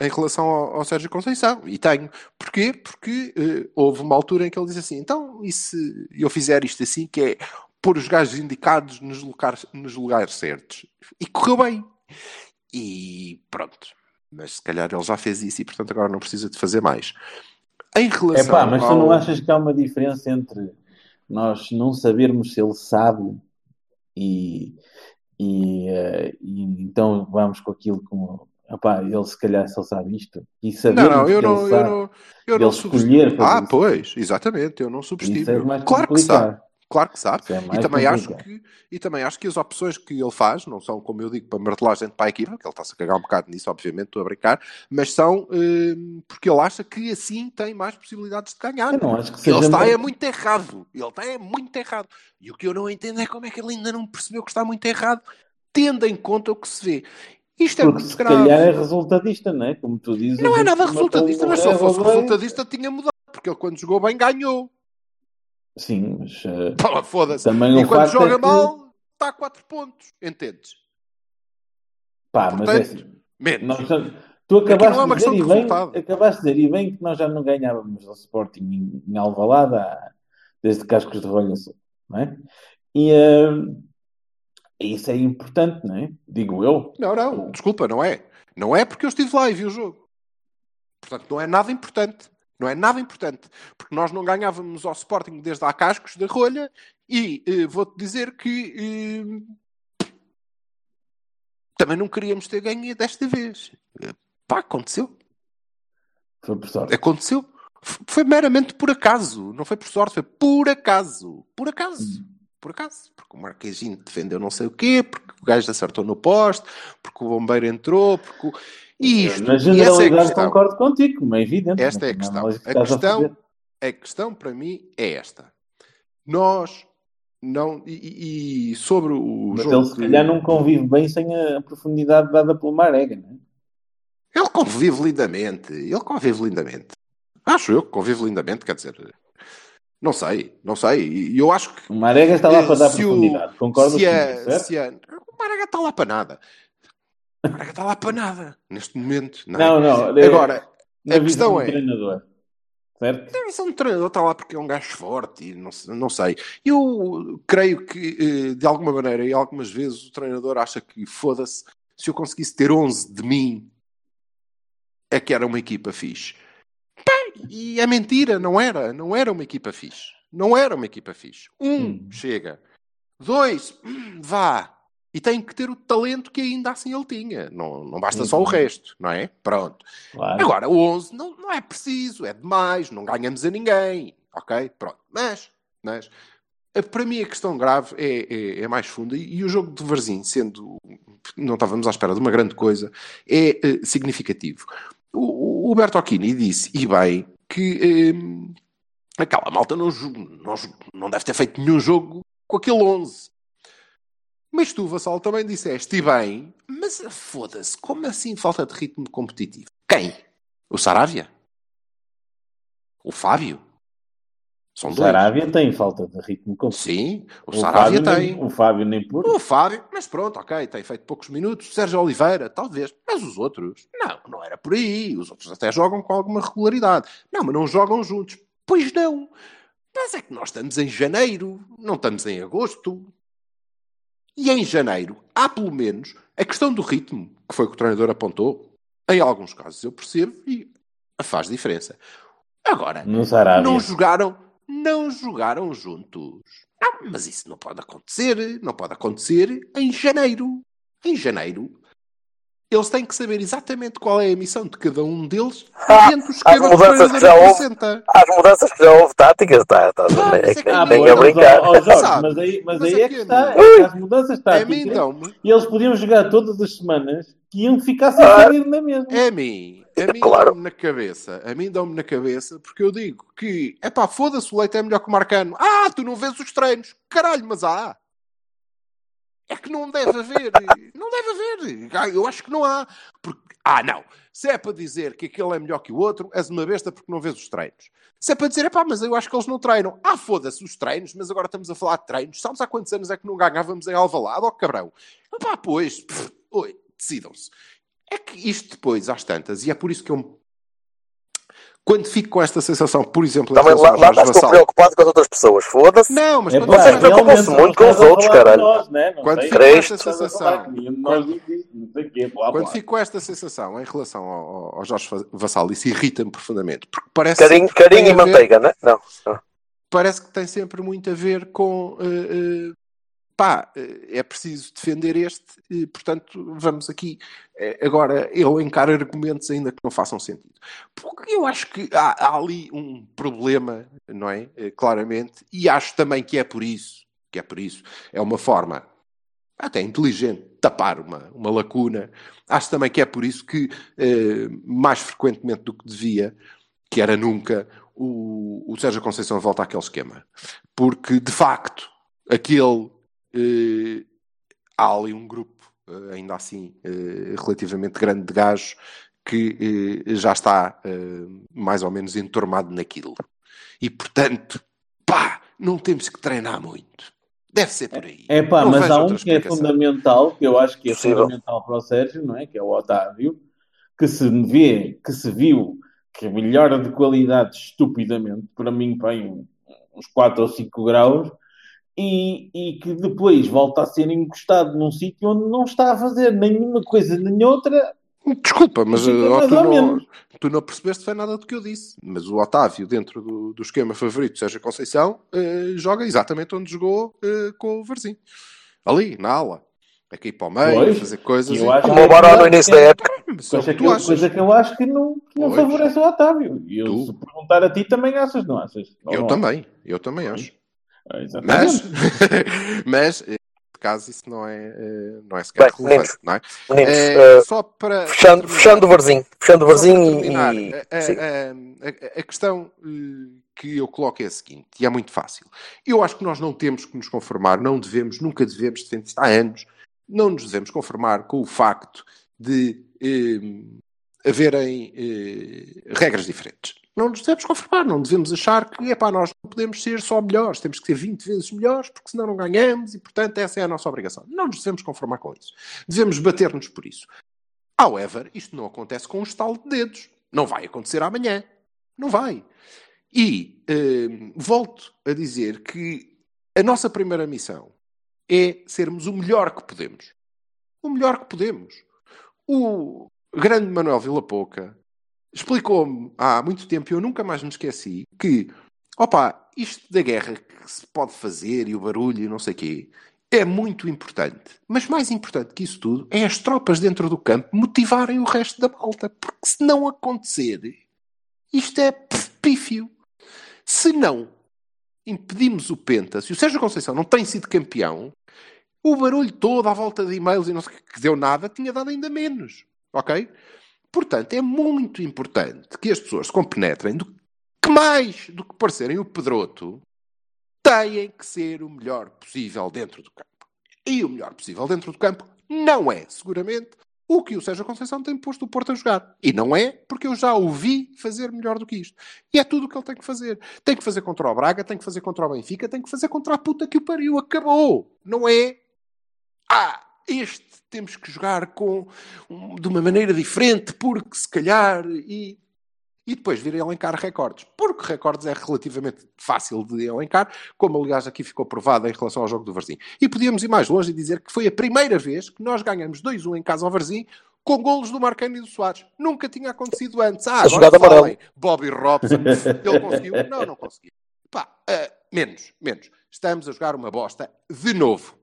em relação ao, ao Sérgio Conceição. E tenho. Porquê? Porque eh, houve uma altura em que ele disse assim: então, e se eu fizer isto assim, que é pôr os gajos indicados nos lugares, nos lugares certos? E correu bem. E pronto. Mas se calhar ele já fez isso e, portanto, agora não precisa de fazer mais. Em É relação pá, mas tu ao... não achas que há uma diferença entre nós não sabermos se ele sabe e, e, eh, e então vamos com aquilo como epá, ele se calhar só sabe isto e Não, não, eu não, ele eu sabe não, eu não escolher subestimo. fazer Ah, pois, exatamente, eu não é subestimo. mais Claro que sabe, complicado. Claro que sabe. É E também, acho que, e também acho que as opções que ele faz não são, como eu digo, para martelar gente para a equipa, que ele está-se a cagar um bocado nisso, obviamente, estou a brincar, mas são hum, porque ele acha que assim tem mais possibilidades de ganhar. Eu não acho que Ele está é muito errado. Ele está é muito errado. E o que eu não entendo é como é que ele ainda não percebeu que está muito errado, tendo em conta o que se vê. Isto é Porque muito se grave. calhar é resultadista, não é? Como tu dizes. Não é nada resultadista, mas se ele fosse resultadista tinha mudado, porque ele quando jogou bem ganhou. Sim, mas eh, Pá, Foda-se. Também E o quando facto joga é que- mal, está a 4 pontos. Entendes? pá, mas é Portanto, assim. menos. Nós- tu Aqui acabaste não é de dizer de bem, acabaste de dizer e bem que nós já não ganhávamos ao Sporting em, em Alvalade há- desde Cascos de Rolha Sul, não é? E eh, isso é importante, não é? Digo eu. Não, não, desculpa, não é. Não é porque eu estive lá e vi o jogo. Portanto, não é nada importante. Não é nada importante. Porque nós não ganhávamos ao Sporting desde há cascos da rolha e eh, vou-te dizer que eh, também não queríamos ter ganho desta vez. Eh, Pá, aconteceu. Foi por sorte. Aconteceu. Foi meramente por acaso. Não foi por sorte, foi por acaso. Por acaso. Por acaso. Porque o Marquezinho defendeu não sei o quê, porque o gajo acertou no poste, porque o bombeiro entrou, porque o... E isto, Na e essa é a generalidade questão. concordo contigo, como é evidente. Esta é a na questão. A estás a questão, fazer. a questão para mim é esta. Nós não... E, e- sobre o Mas jogo... ele se que- calhar não convive bem sem a profundidade dada pelo Marega, não é? Ele convive lindamente. Ele convive lindamente. Acho eu que convive lindamente, quer dizer... Não sei, não sei. E eu acho que O Marega está lá Eh, para dar profundidade. Concordas se a, certo? se a, o Marega está lá para nada. O Marega está lá para nada, neste momento. Não, é? Não, não. é- Agora, na a questão é- treinador. Certo? a do treinador está lá porque é um gajo forte e não, não sei. Eu creio que, eh, de alguma maneira, e algumas vezes, o treinador acha que, foda-se, se eu conseguisse ter 11 de mim, é que era uma equipa fixe. Pá, e é mentira, não era. Não era uma equipa fixe. Não era uma equipa fixe. Um, Hum. chega. Dois, hum, vá. E tem que ter o talento que ainda assim ele tinha. Não, não basta só o Uhum. resto, não é? Pronto. Claro. Agora, o 11 não, não é preciso, é demais, não ganhamos a ninguém. Ok? Pronto. Mas, mas para mim a questão grave é, é, é mais funda e, e o jogo de Varzim, sendo. Não estávamos à espera de uma grande coisa, é eh, significativo. O, o Bertocchini disse, e bem, que eh, aquela malta não, não, não deve ter feito nenhum jogo com aquele 11. Mas tu, Vassal, também disseste, e bem, mas foda-se, como assim falta de ritmo competitivo? Quem? O Saravia? O Fábio? São O dois. Sarávia tem falta de ritmo com Sim, o, o Saravia Fábio tem. Nem, o Fábio nem por. O Fábio, mas pronto, ok, tem feito poucos minutos. Sérgio Oliveira, talvez. Mas os outros, não, não era por aí. Os outros até jogam com alguma regularidade. Não, mas não jogam juntos. Pois não. Mas é que nós estamos em janeiro, não estamos em agosto. E em janeiro, há pelo menos a questão do ritmo, que foi o que o treinador apontou. Em alguns casos eu percebo e faz diferença. Agora, não jogaram, não jogaram juntos. Não, mas isso não pode acontecer, não pode acontecer em janeiro. Em janeiro, eles têm que saber exatamente qual é a missão de cada um deles Ah, dentro do as esquema que o mudanças que já houve. apresenta. Às mudanças que já houve táticas, está, está, Ah, é, mas é que há nem a mas, brincar. ó, ó, Jorge, mas aí, mas Mas aí é aqui que está. mim- É que as mudanças mim táticas. dão-me, E eles podiam jogar todas as semanas que iam ficar sem Ah. saber na mesma. a mim, a mim Claro. dão-me na cabeça, a mim dão-me na cabeça, porque eu digo que, é pá, foda-se, o Leite é melhor que o Marcano. Ah, tu não vês os treinos. Caralho, mas há. É que não deve haver. Não deve haver. Ah, Eu acho que não há. Porque, ah, não. Se é para dizer que aquele é melhor que o outro, és uma besta porque não vês os treinos. Se é para dizer, é pá, mas eu acho que eles não treinam. Ah, foda-se os treinos, mas agora estamos a falar de treinos. Sabes há quantos anos é que não ganhávamos em Alvalade, ó cabrão? Ah, pá, pois, decidam-se. É que isto depois, às tantas, e é por isso que eu. Quando fico com esta sensação, por exemplo, em Também lá, lá estás preocupado com as outras pessoas. Foda-se. Não, mas É quando Vocês fico- preocupam-se muito com os outros, caralho. Nós, né? Não Quando sei. fico com esta sensação- blá, Quando fico com esta sensação em relação ao, ao Jorge Vassal, isso irrita-me profundamente. Porque parece Carinho, carinho e a ver- manteiga, né? Não. não. Parece que tem sempre muito a ver com. eh, eh, pá, eh, é preciso defender este, e, portanto, vamos aqui. Eh, agora, eu encaro argumentos ainda que não façam sentido. Porque eu acho que há, há ali um problema, não é? Eh, claramente, e acho também que é por isso, que é por isso, é uma forma até inteligente tapar uma, uma lacuna. Acho também que é por isso que, eh, mais frequentemente do que devia, que era nunca, o, o Sérgio Conceição volta àquele esquema. Porque, de facto, aquele. Eh, há ali um grupo, eh, ainda assim, eh, relativamente grande de gajos, que eh, já está eh, mais ou menos entormado naquilo. E, portanto, pá, não temos que treinar muito. Deve ser por aí. É pá, Não mas há um que é fundamental, que eu acho que é Possível. fundamental para o Sérgio, não é? Que é o Otávio, que se vê, que se viu que melhora de qualidade estupidamente, para mim, bem, um- uns 4 ou 5 graus, e, e que depois volta a ser encostado num sítio onde não está a fazer nenhuma coisa nem outra. Desculpa, mas tu, não, tu não percebeste foi nada do que eu disse. Mas o Otávio, dentro do, do esquema favorito de Sérgio Conceição, eh, joga exatamente onde jogou eh, com o Varzinho. Ali, na ala. A cair para o meio, fazer coisas. E eu e- acho Como o Baró no início da época. Mas é Coisa que eu, coisa que eu acho que não, que não Pois. favorece o Otávio. E eu, Tu. se perguntar a ti, também achas, não achas? Eu não? também, eu também acho. Exatamente. Mas, mas eh, caso, isso não é, eh, não é sequer Bem, relevante, meninos, não é? Meninos, Eh, eh, só para. fechando, fechando o varzinho. Fechando o para e. terminar, e- a- a, a- a- questão eh, que eu coloco é a seguinte, e é muito fácil. Eu acho que nós não temos que nos conformar, não devemos, nunca devemos, defendo há anos, não nos devemos conformar com o facto de eh, haverem eh, regras diferentes. Não nos devemos conformar, não devemos achar que epá, nós não podemos ser só melhores, temos que ser 20 vezes melhores, porque senão não ganhamos e, portanto, essa é a nossa obrigação. Não nos devemos conformar com isso. Devemos bater-nos por isso. However, isto não acontece com um estalo de dedos. Não vai acontecer amanhã. Não vai. E hum, volto a dizer que a nossa primeira missão é sermos o melhor que podemos. O melhor que podemos. O grande Manuel Vilapoca explicou-me há muito tempo, e eu nunca mais me esqueci, que, opa, isto da guerra que se pode fazer e o barulho e não sei o quê, é muito importante. Mas mais importante que isso tudo é as tropas dentro do campo motivarem o resto da malta. Porque se não acontecer, isto é pífio. Se não impedimos o Penta, se o Sérgio Conceição não tem sido campeão, o barulho todo à volta de e-mails e não sei que deu nada, tinha dado ainda menos. Ok? Portanto, é muito importante que as pessoas se compenetrem do que mais do que parecerem o Pedroto, têm que ser o melhor possível dentro do campo. E o melhor possível dentro do campo não é, seguramente, o que o Sérgio Conceição tem posto o Porto a jogar. E não é porque eu já o vi fazer melhor do que isto. E é tudo o que ele tem que fazer. Tem que fazer contra o Braga, tem que fazer contra o Benfica, tem que fazer contra a puta que o pariu. Acabou. Não é? Ah, este temos que jogar com de uma maneira diferente porque se calhar e e depois vir a elencar recordes. Porque recordes é relativamente fácil de elencar, como aliás aqui ficou provado em relação ao jogo do Varzim. E podíamos ir mais longe e dizer que foi a primeira vez que nós ganhamos 2-1 em casa ao Varzim com golos do Marcano e do Soares. Nunca tinha acontecido antes. Ah, agora jogada falem, amarela. Bobby Robson, ele conseguiu? Não, não conseguiu. Pá, ah, menos, menos. Estamos a jogar uma bosta de novo.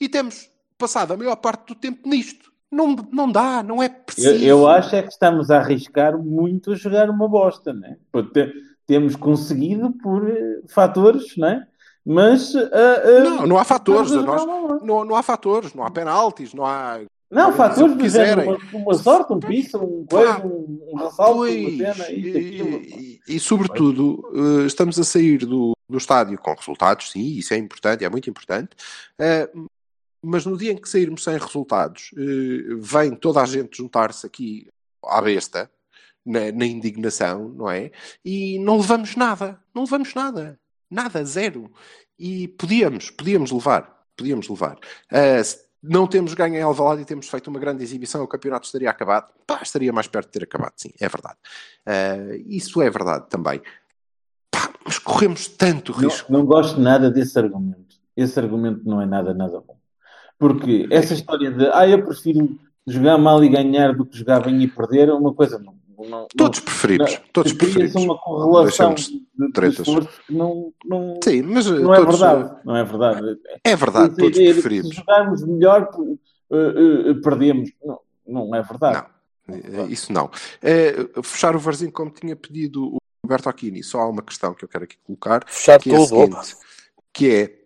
E temos passado a maior parte do tempo nisto. Não, não dá, não é preciso. Eu, eu acho é que estamos a arriscar muito a jogar uma bosta, né? Porque te- temos conseguido por eh, fatores, né? Mas. ah, ah, Não, não há fatores. Nós, não, não há fatores, não há penaltis, não há. Não, fatores que do género, quiserem. uma, uma sorte, um piso, um coisa, um, um ressalto, uma cena, isto, e, e, e, sobretudo, eh, estamos a sair do, do estádio com resultados, sim, isso é importante, é muito importante. eh, mas no dia em que sairmos sem resultados, eh, vem toda a gente juntar-se aqui à besta, na, na indignação, não é? E não levamos nada, não levamos nada, nada, zero. E podíamos, podíamos levar, podíamos levar. Se não temos ganho em Alvalade e temos feito uma grande exibição, o campeonato estaria acabado. Pá, estaria mais perto de ter acabado, sim, é verdade. Eh, isso é verdade também. Pá, mas corremos tanto risco. Não, não gosto nada desse argumento. Esse argumento não é nada, nada bom. Porque essa história de ah, eu prefiro jogar mal e ganhar do que jogar bem e perder é uma coisa. Não, não, Todos não- preferimos, não- todos preferimos. uma correlação de, de tretas. não, não, Sim, mas não é todos, verdade. Não é verdade. É verdade, todos que preferimos. Se jogarmos melhor, eh, eh, eh, perdemos. Não, não é verdade. Não, isso não. Eh, fechar o Varzinho como tinha pedido o Roberto Aquini, só há uma questão que eu quero aqui colocar, Fechar que é a tudo. seguinte, que é,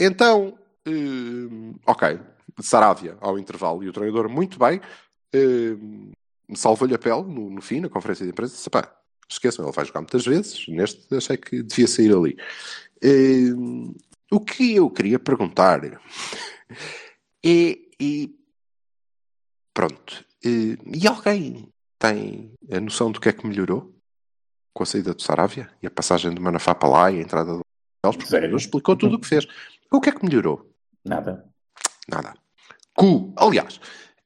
então, eh, ok, Saravia ao intervalo e o treinador muito bem, eh, salvou-lhe a pele no, no fim, na conferência de imprensa, disse, pá, esqueçam, ele vai jogar muitas vezes, neste achei que devia sair ali. Eh, o que eu queria perguntar é, e pronto, eh, e alguém tem a noção do que é que melhorou com a saída do Saravia e a passagem do Manafá para lá e a entrada do Alves? Porque treinador explicou tudo o que fez. O que é que melhorou? Nada. Nada. Cu. Aliás,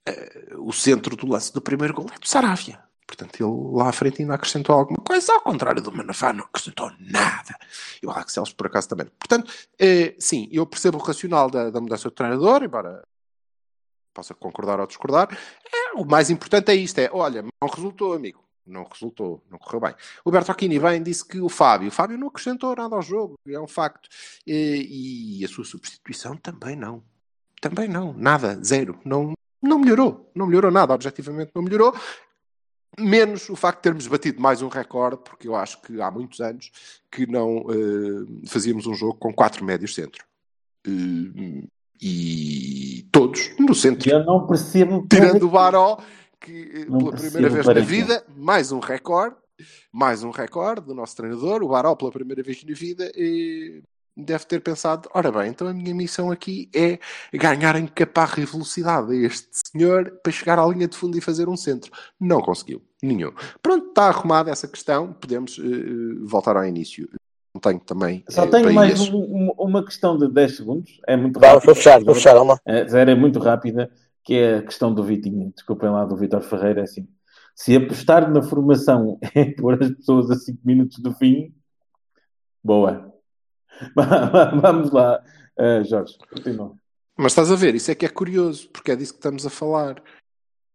eh, o centro do lance do primeiro gol é do Saravia. Portanto, ele lá à frente ainda acrescentou alguma coisa, ao contrário do Manafá, não acrescentou nada. E o Alex Celso, por acaso, também. Portanto, eh, sim, eu percebo o racional da, da mudança do treinador, embora possa concordar ou discordar. É, o mais importante é isto: é, olha, não resultou, amigo. Não resultou, não correu bem. O Berto Aquini bem disse que o Fábio, o Fábio não acrescentou nada ao jogo, é um facto. E, e a sua substituição também não. Também não, nada, zero. Não, não melhorou, não melhorou nada, objetivamente não melhorou. Menos o facto de termos batido mais um recorde, porque eu acho que há muitos anos que não eh, fazíamos um jogo com quatro médios centro. Eh, e todos no centro. Eu não percebo. Tirando o Baró, que eh, Não pela primeira vez na vida, mais um recorde, mais um recorde do nosso treinador, o Baró, pela primeira vez na vida, eh, deve ter pensado: ora bem, então a minha missão aqui é ganhar em caparra e velocidade a este senhor para chegar à linha de fundo e fazer um centro. Não conseguiu, nenhum. Pronto, está arrumada essa questão, podemos eh, voltar ao início. Não tenho também. Só eh, tenho mais um- um- uma questão de 10 segundos. É muito rápida. vou fechar, vou fechar, Alma. É, zero é muito rápida, que é a questão do Vitinho. Desculpem lá, do Vitor Ferreira. é Assim, se apostar na formação é pôr as pessoas a 5 minutos do fim, boa. Vamos lá, eh, Jorge, continua. Mas estás a ver, isso é que é curioso, porque é disso que estamos a falar.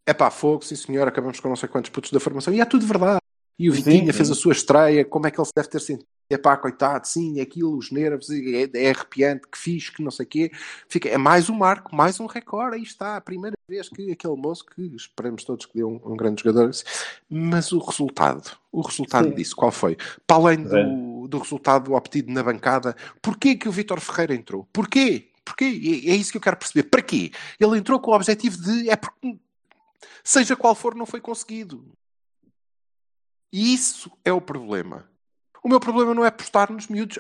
É pá, fogo, sim senhor, acabamos com não sei quantos putos da formação, e é tudo verdade. E o Sim, Vitinha sim. fez a sua estreia, como é que ele se deve ter sentido? É pá, coitado, sim, aquilo, os nervos, é, é arrepiante, que fixe, que não sei o quê. Fica, é mais um marco, mais um recorde, aí está, a primeira vez que aquele moço, que esperemos todos que dê um, um grande jogador, mas o resultado, o resultado Sim. disso, qual foi? Para além É. do, do resultado obtido na bancada, porquê que o Vítor Ferreira entrou? Porquê? Porquê? E É isso que eu quero perceber. Para quê? Ele entrou com o objetivo de. É porque, seja qual for, não foi conseguido. E isso é o problema. O meu problema não é postar nos miúdos.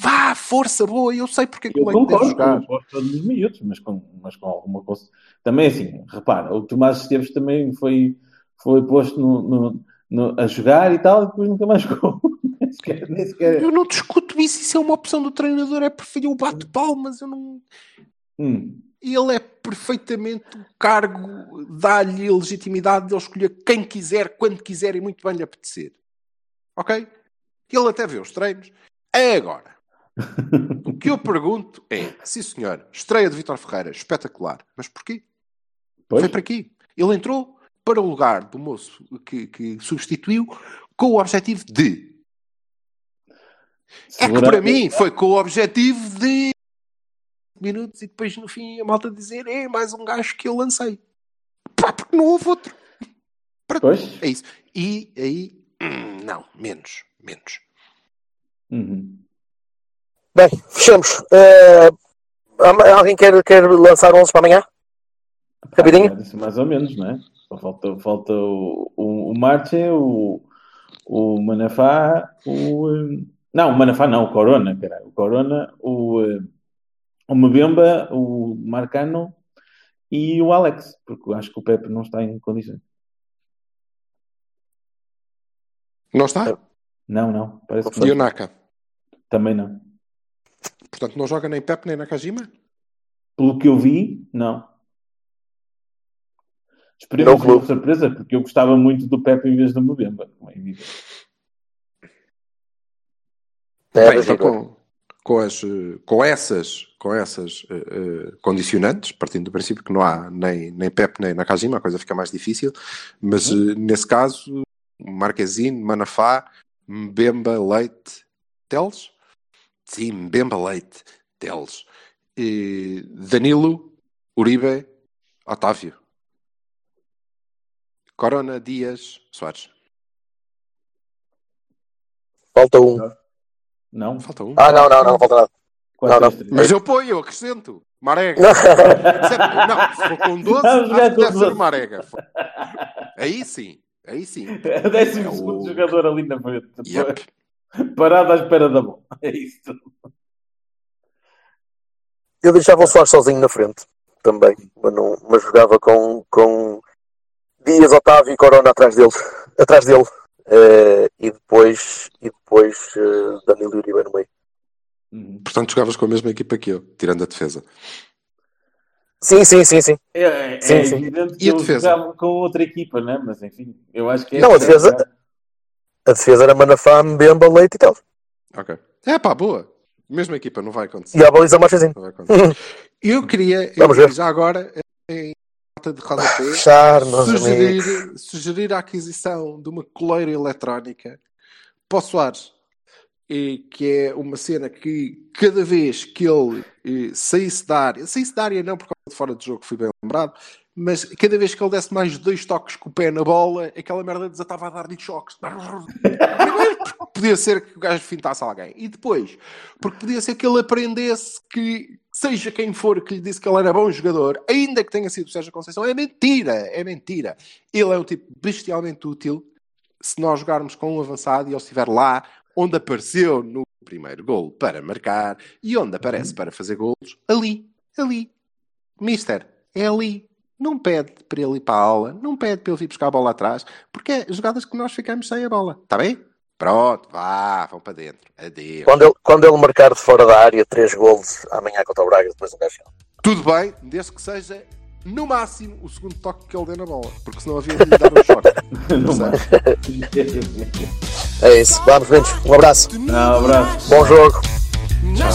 Vá, força, boa, eu sei porque é que Eu o Leite deve concordo, jogar. eu gosto todos os miúdos, mas com, mas com alguma coisa. Também assim, repara, o Tomás Esteves também foi, foi posto no, no- no- a jogar e tal, e depois nunca mais jogou. nem sequer, nem sequer- Eu não discuto isso, isso é uma opção do treinador, é perfeito. Eu bato palmas, eu não. Hum. Ele é perfeitamente o cargo, dá-lhe a legitimidade de ele escolher quem quiser, quando quiser e muito bem lhe apetecer. Ok? Ele até vê os treinos. É agora. o que eu pergunto é: sim senhor, estreia de Vitor Ferreira, espetacular. Mas porquê? Pois. Foi para aqui. Ele entrou para o lugar do moço que, que substituiu com o objetivo de. É que Segurar- para mim foi com o objetivo de minutos e depois no fim a malta dizer é mais um gajo que eu lancei. Pá, porque não houve outro. Para-. É isso. E aí, hum, não, menos, menos. Uhum. Bem, fechamos. Há- alguém quer, quer lançar 11 para amanhã? Rapidinho? Ah, mais ou menos, não é? Só falta, falta o, o, o Marche, o, o Manafá, o. eh, Não, o Manafá não, o Corona, caralho. O Corona, o, eh, o Mbemba, o Marcano e o Alex, porque eu acho que o Pepe não está em condições. Não está? Não, não, parece que E o não. Naka? Também não. Portanto, não joga nem Pep nem Nakajima? Pelo que eu vi, não. Esperemos Não, uma surpresa, porque eu gostava muito do Pepe em vez do Mbemba. como é evidente. Bem, então, com, com, as, com essas, com essas eh, eh, condicionantes, partindo do princípio que não há nem, nem Pep nem Nakajima, a coisa fica mais difícil, mas eh, nesse caso, Marquezine, Manafá, Mbemba, Leite, Teles? Sim, Mbemba, Leite, Teles. E Danilo, Uribe, Otávio. Corona, Dias, Soares. Falta um. Não? Falta um. Ah, não, não, não, falta nada. Não. três. Mas eu ponho, eu acrescento. Marega. Certo? Não, se for com 12, Vamos jogar acho que com deve ser 12. Marega. Aí sim, aí sim. O décimo É o- segundo jogador ali na frente. Yep. Parado à espera da bola. É isso. Eu deixava o Soares sozinho na frente também, mas, não, mas jogava com, com Dias, Otávio e Corona atrás dele. Atrás dele. Eh, e depois, e depois eh, Danilo e Uribe no meio. Uhum. Portanto, jogavas com a mesma equipa que eu, tirando a defesa. Sim, sim, sim, sim. É, é Sim, sim. evidente que E a eu defesa? com outra equipa, né? Mas enfim, eu acho que é. Não, a defesa- A defesa era Manafá, Mbemba, Leite e tal. Ok. É pá, boa. Mesma equipa, não vai acontecer. E a baliza vai acontecer. Eu queria, eu, Vamos ver. já agora, em nota de rodapé, Fechar, amigos. sugerir, sugerir a aquisição de uma coleira eletrónica para o Soares. E que é uma cena que cada vez que ele eh, saísse da área, saísse da área não por causa de fora de jogo, fui bem lembrado, mas cada vez que ele desse mais dois toques com o pé na bola, aquela merda desatava a dar-lhe choques. Podia ser que o gajo fintasse alguém. E depois, porque podia ser que ele aprendesse que, seja quem for que lhe disse que ele era bom jogador, ainda que tenha sido o Sérgio Conceição, é mentira, é mentira. Ele é um tipo bestialmente útil se nós jogarmos com um avançado e ele estiver lá onde apareceu no primeiro gol para marcar e onde aparece para fazer golos, ali, ali. Mister, é ali. Não pede para ele ir para a aula, não pede para ele vir buscar a bola atrás, porque é jogadas que nós ficamos sem a bola. Está bem? Pronto, vá, vão para dentro. Adeus. Quando ele, quando ele marcar de fora da área, três golos amanhã contra o Braga, depois um gajo. Tudo bem, desde que seja no máximo o segundo toque que ele dê na bola, porque senão havia de lhe dar um choque. É isso. Vamos, meninos. Um abraço. Não, abraço. Bom jogo. Nas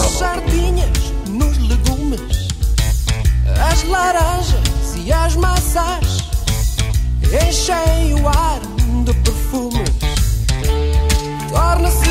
as laranjas e as maçãs enchem o ar de perfumes. Torna-se